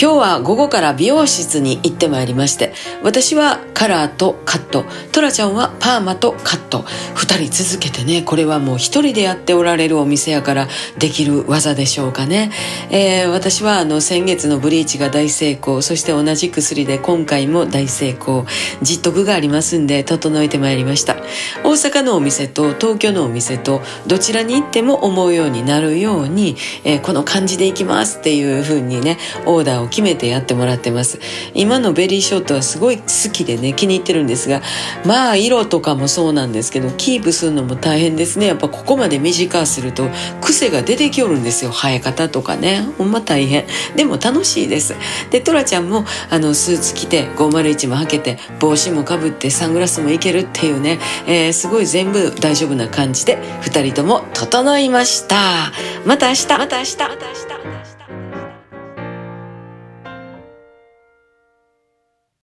今日は午後から美容室に行ってまいりまして私はカラーとカットトラちゃんはパーマとカット。2人続けてねこれはもう1人でやっておられるお店やからできる技でしょうかね、えー、私はあの先月のブリーチが大成功そして同じ薬で今回も大成功。実得がありますんで整えてまいりました。大阪のお店と東京のお店とどちらに行っても思うようになるように、えー、この感じでいきますっていう風にねオーダーを決めてやってもらってます。今のベリーショートはすごい好きでね気に入ってるんですがまあ色とかもそうなんですけどキープするのも大変ですね。やっぱここまで短くすると癖が出てきおるんですよ。生え方とかね。ほんま大変。でも楽しいです。でトラちゃんもあのスーツ着て501も履けて帽子もかぶってサングラスもいけるっていうね、えー、すごい全部大丈夫な感じで2人とも整いました。また明日また明日。また明日。また明日。